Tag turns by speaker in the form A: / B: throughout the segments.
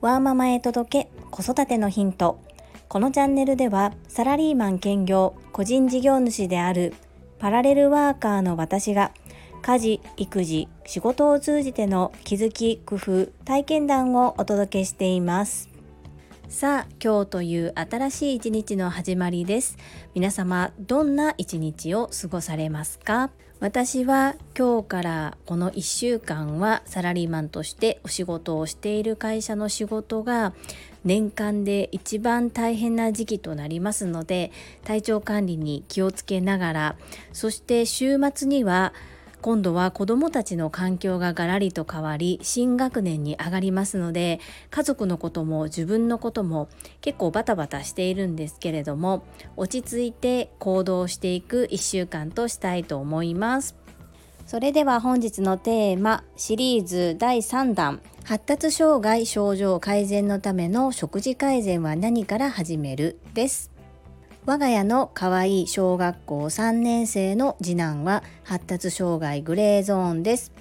A: ワーママへ届け子育てのヒント。このチャンネルではサラリーマン兼業個人事業主であるパラレルワーカーの私が家事育児仕事を通じての気づき工夫体験談をお届けしています。さあ今日という新しい一日の始まりです。皆様どんな一日を過ごされますか？私は今日からこの1週間はサラリーマンとしてお仕事をしている会社の仕事が年間で一番大変な時期となりますので体調管理に気をつけながらそして週末には今度は子どもたちの環境がガラリと変わり新学年に上がりますので家族のことも自分のことも結構バタバタしているんですけれども落ち着いて行動していく1週間としたいと思います。それでは本日のテーマシリーズ第3弾発達障害症状改善のための食事改善は何から始める？です。我が家の可愛い小学校3年生の次男は発達障害グレーゾーンです。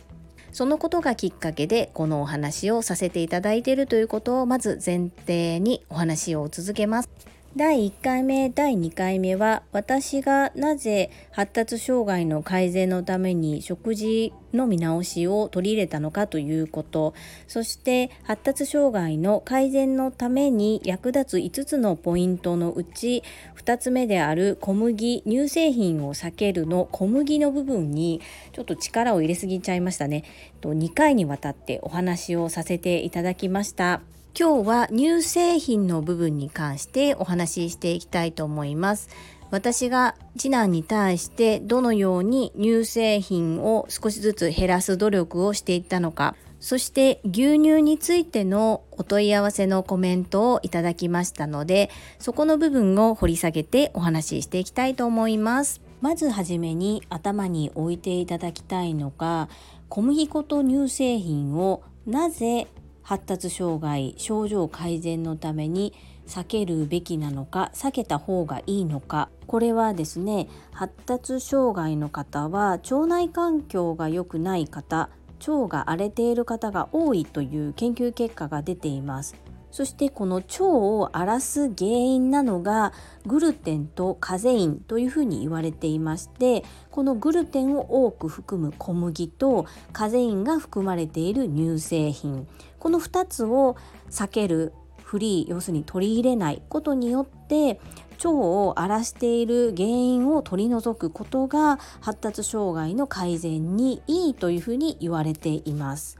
A: そのことがきっかけでこのお話をさせていただいているということをまず前提にお話を続けます。第1回目第2回目は私がなぜ発達障害の改善のために食事の見直しを取り入れたのかということそして発達障害の改善のために役立つ5つのポイントのうち2つ目である小麦乳製品を避けるの小麦の部分にちょっと力を入れすぎちゃいましたね2回にわたってお話をさせていただきました。今日は乳製品の部分に関してお話ししていきたいと思います。私が次男に対してどのように乳製品を少しずつ減らす努力をしていったのか、そして牛乳についてのお問い合わせのコメントをいただきましたので、そこの部分を掘り下げてお話ししていきたいと思います。まずはじめに頭に置いていただきたいのが、小麦粉と乳製品をなぜ発達障害症状改善のために避けるべきなのか避けた方がいいのか。これはですね発達障害の方は腸内環境が良くない方腸が荒れている方が多いという研究結果が出ています。そしてこの腸を荒らす原因なのがグルテンとカゼインというふうに言われていましてこのグルテンを多く含む小麦とカゼインが含まれている乳製品この2つを避けるフリー要するに取り入れないことによって腸を荒らしている原因を取り除くことが発達障害の改善にいいというふうに言われています。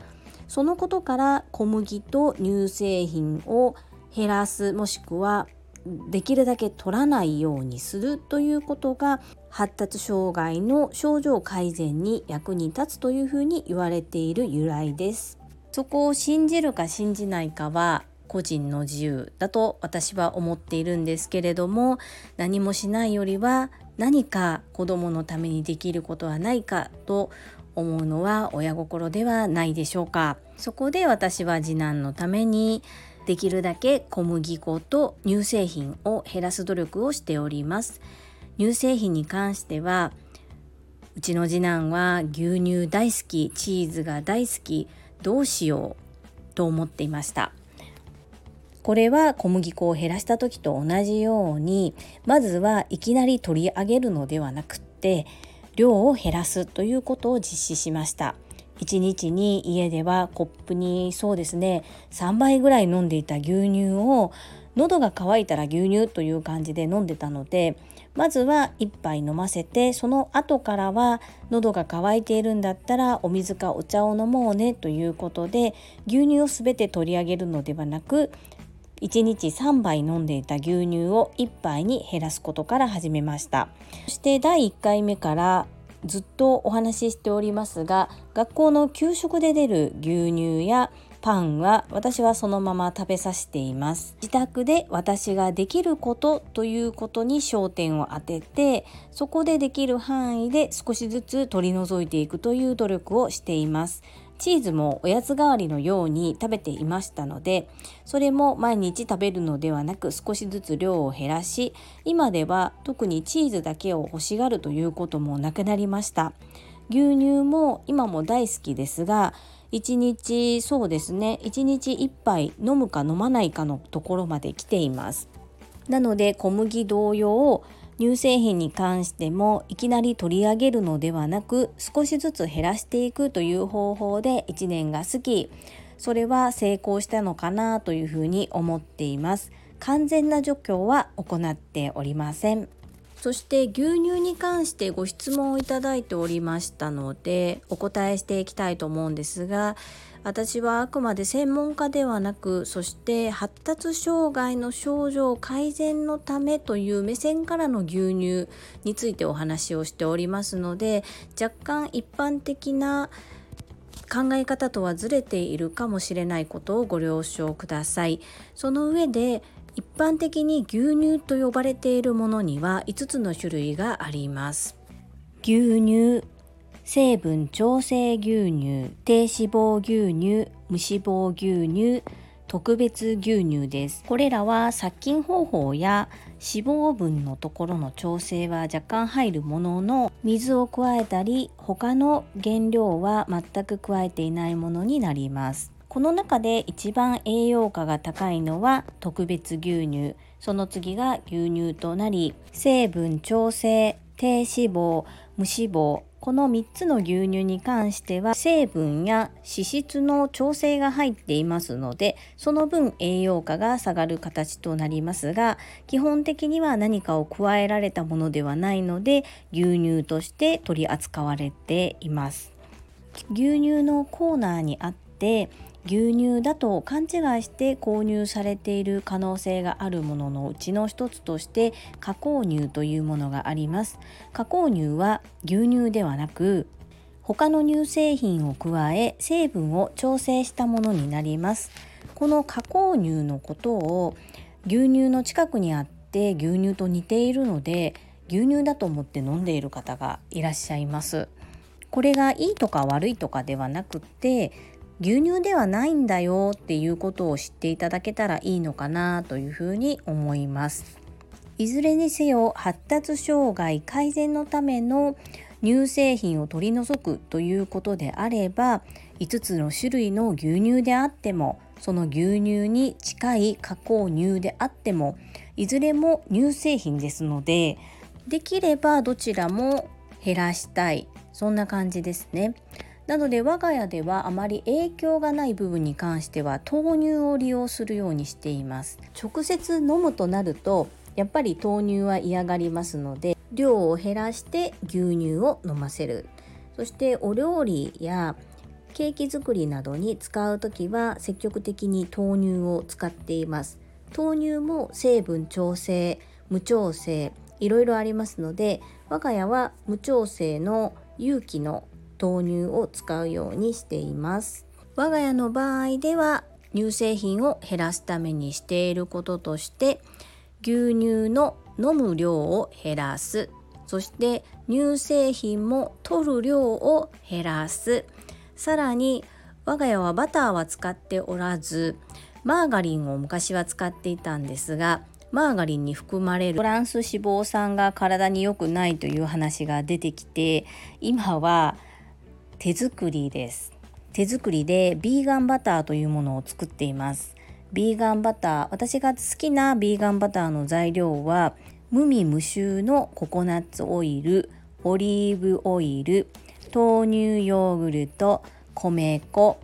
A: そのことから小麦と乳製品を減らすもしくはできるだけ取らないようにするということが発達障害の症状改善に役に立つというふうに言われている由来です。そこを信じるか信じないかは個人の自由だと私は思っているんですけれども何もしないよりは何か子どものためにできることはないかと思うのは親心ではないでしょうか。そこで私は次男のためにできるだけ小麦粉と乳製品を減らす努力をしております。乳製品に関してはうちの次男は牛乳大好きチーズが大好きどうしようと思っていました。これは小麦粉を減らした時と同じようにまずはいきなり取り上げるのではなくって量を減らすということを実施しました。1日に家ではコップにそうですね3杯ぐらい飲んでいた牛乳を喉が渇いたら牛乳という感じで飲んでたのでまずは1杯飲ませてその後からは喉が渇いているんだったらお水かお茶を飲もうねということで牛乳を全て取り上げるのではなく1日3杯飲んでいた牛乳を1杯に減らすことから始めました。そして第1回目からずっとお話ししておりますが学校の給食で出る牛乳やパンは私はそのまま食べさせています。自宅で私ができることということに焦点を当ててそこでできる範囲で少しずつ取り除いていくという努力をしています。チーズもおやつ代わりのように食べていましたのでそれも毎日食べるのではなく少しずつ量を減らし今では特にチーズだけを欲しがるということもなくなりました。牛乳も今も大好きですが1日そうですね1日1杯飲むか飲まないかのところまで来ています。なので小麦同様乳製品に関してもいきなり取り上げるのではなく少しずつ減らしていくという方法で1年が過ぎそれは成功したのかなというふうに思っています。完全な除去は行っておりません。そして牛乳に関してご質問をいただいておりましたのでお答えしていきたいと思うんですが私はあくまで専門家ではなくそして発達障害の症状改善のためという目線からの牛乳についてお話をしておりますので若干一般的な考え方とはずれているかもしれないことをご了承ください。その上で一般的に牛乳と呼ばれているものには5つの種類があります。牛乳成分調整牛乳低脂肪牛乳無脂肪牛乳特別牛乳です。これらは殺菌方法や脂肪分のところの調整は若干入るものの水を加えたり他の原料は全く加えていないものになります。この中で一番栄養価が高いのは特別牛乳その次が牛乳となり成分調整低脂肪無脂肪この3つの牛乳に関しては成分や脂質の調整が入っていますのでその分栄養価が下がる形となりますが基本的には何かを加えられたものではないので牛乳として取り扱われています。牛乳のコーナーにあって牛乳だと勘違いして購入されている可能性があるもののうちの一つとして加工乳というものがあります。加工乳は牛乳ではなく他の乳製品を加え成分を調整したものになります。この加工乳のことを牛乳の近くにあって牛乳と似ているので牛乳だと思って飲んでいる方がいらっしゃいます。これがいいとか悪いとかではなくって牛乳ではないんだよっていうことを知っていただけたらいいのかなというふうに思います。いずれにせよ発達障害改善のための乳製品を取り除くということであれば5つの種類の牛乳であってもその牛乳に近い加工乳であってもいずれも乳製品ですのでできればどちらも減らしたいそんな感じですね。なので我が家ではあまり影響がない部分に関しては豆乳を利用するようにしています。直接飲むとなるとやっぱり豆乳は嫌がりますので量を減らして牛乳を飲ませる。そしてお料理やケーキ作りなどに使う時は積極的に豆乳を使っています。豆乳も成分調整無調整いろいろありますので我が家は無調整の有機の豆乳を使うようにしています。我が家の場合では乳製品を減らすためにしていることとして牛乳の飲む量を減らす。そして乳製品も取る量を減らす。さらに我が家はバターは使っておらずマーガリンを昔は使っていたんですがマーガリンに含まれるトランス脂肪酸が体に良くないという話が出てきて今は手作りです。手作りでビーガンバターというものを作っています。ビーガンバター私が好きなビーガンバターの材料は無味無臭のココナッツオイルオリーブオイル豆乳ヨーグルト米粉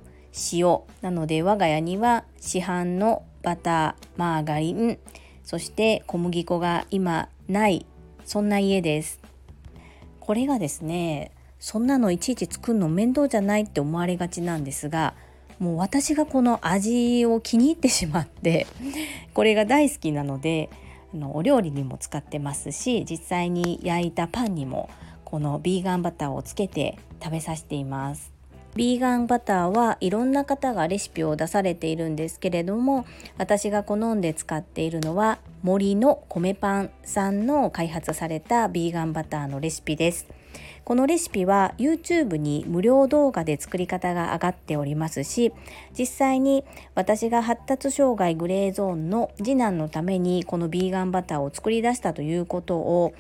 A: 塩。なので我が家には市販のバターマーガリンそして小麦粉が今ないそんな家です。これがですねそんなのいちいち作るの面倒じゃないって思われがちなんですがもう私がこの味を気に入ってしまって これが大好きなのであのお料理にも使ってますし実際に焼いたパンにもこのビーガンバターをつけて食べさせています。ビーガンバターはいろんな方がレシピを出されているんですけれども私が好んで使っているのは森の米パンさんの開発されたビーガンバターのレシピです。このレシピは YouTube に無料動画で作り方が上がっておりますし実際に私が発達障害グレーゾーンの次男のためにこのビーガンバターを作り出したということを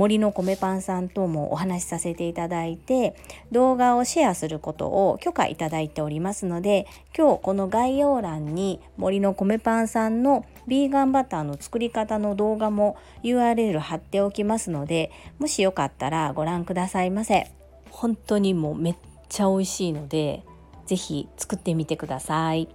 A: 森の米パンさんともお話しさせていただいて動画をシェアすることを許可いただいておりますので今日この概要欄に森の米パンさんのビーガンバターの作り方の動画も URL 貼っておきますのでもしよかったらご覧くださいませ。本当にもうめっちゃ美味しいので是非作ってみてください。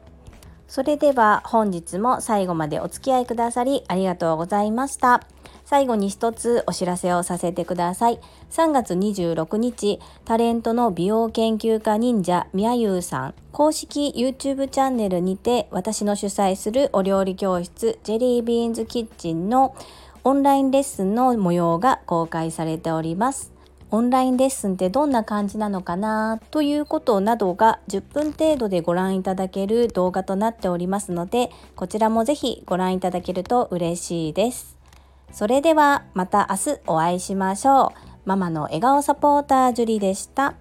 A: それでは本日も最後までお付き合いくださりありがとうございました最後に一つお知らせをさせてください。3月26日、タレントの美容研究家忍者みやゆうさん、公式 YouTube チャンネルにて私の主催するお料理教室ジェリービーンズキッチンのオンラインレッスンの模様が公開されております。オンラインレッスンってどんな感じなのかなということなどが10分程度でご覧いただける動画となっておりますので、こちらもぜひご覧いただけると嬉しいです。それではまた明日お会いしましょう。ママの笑顔サポータージュリでした。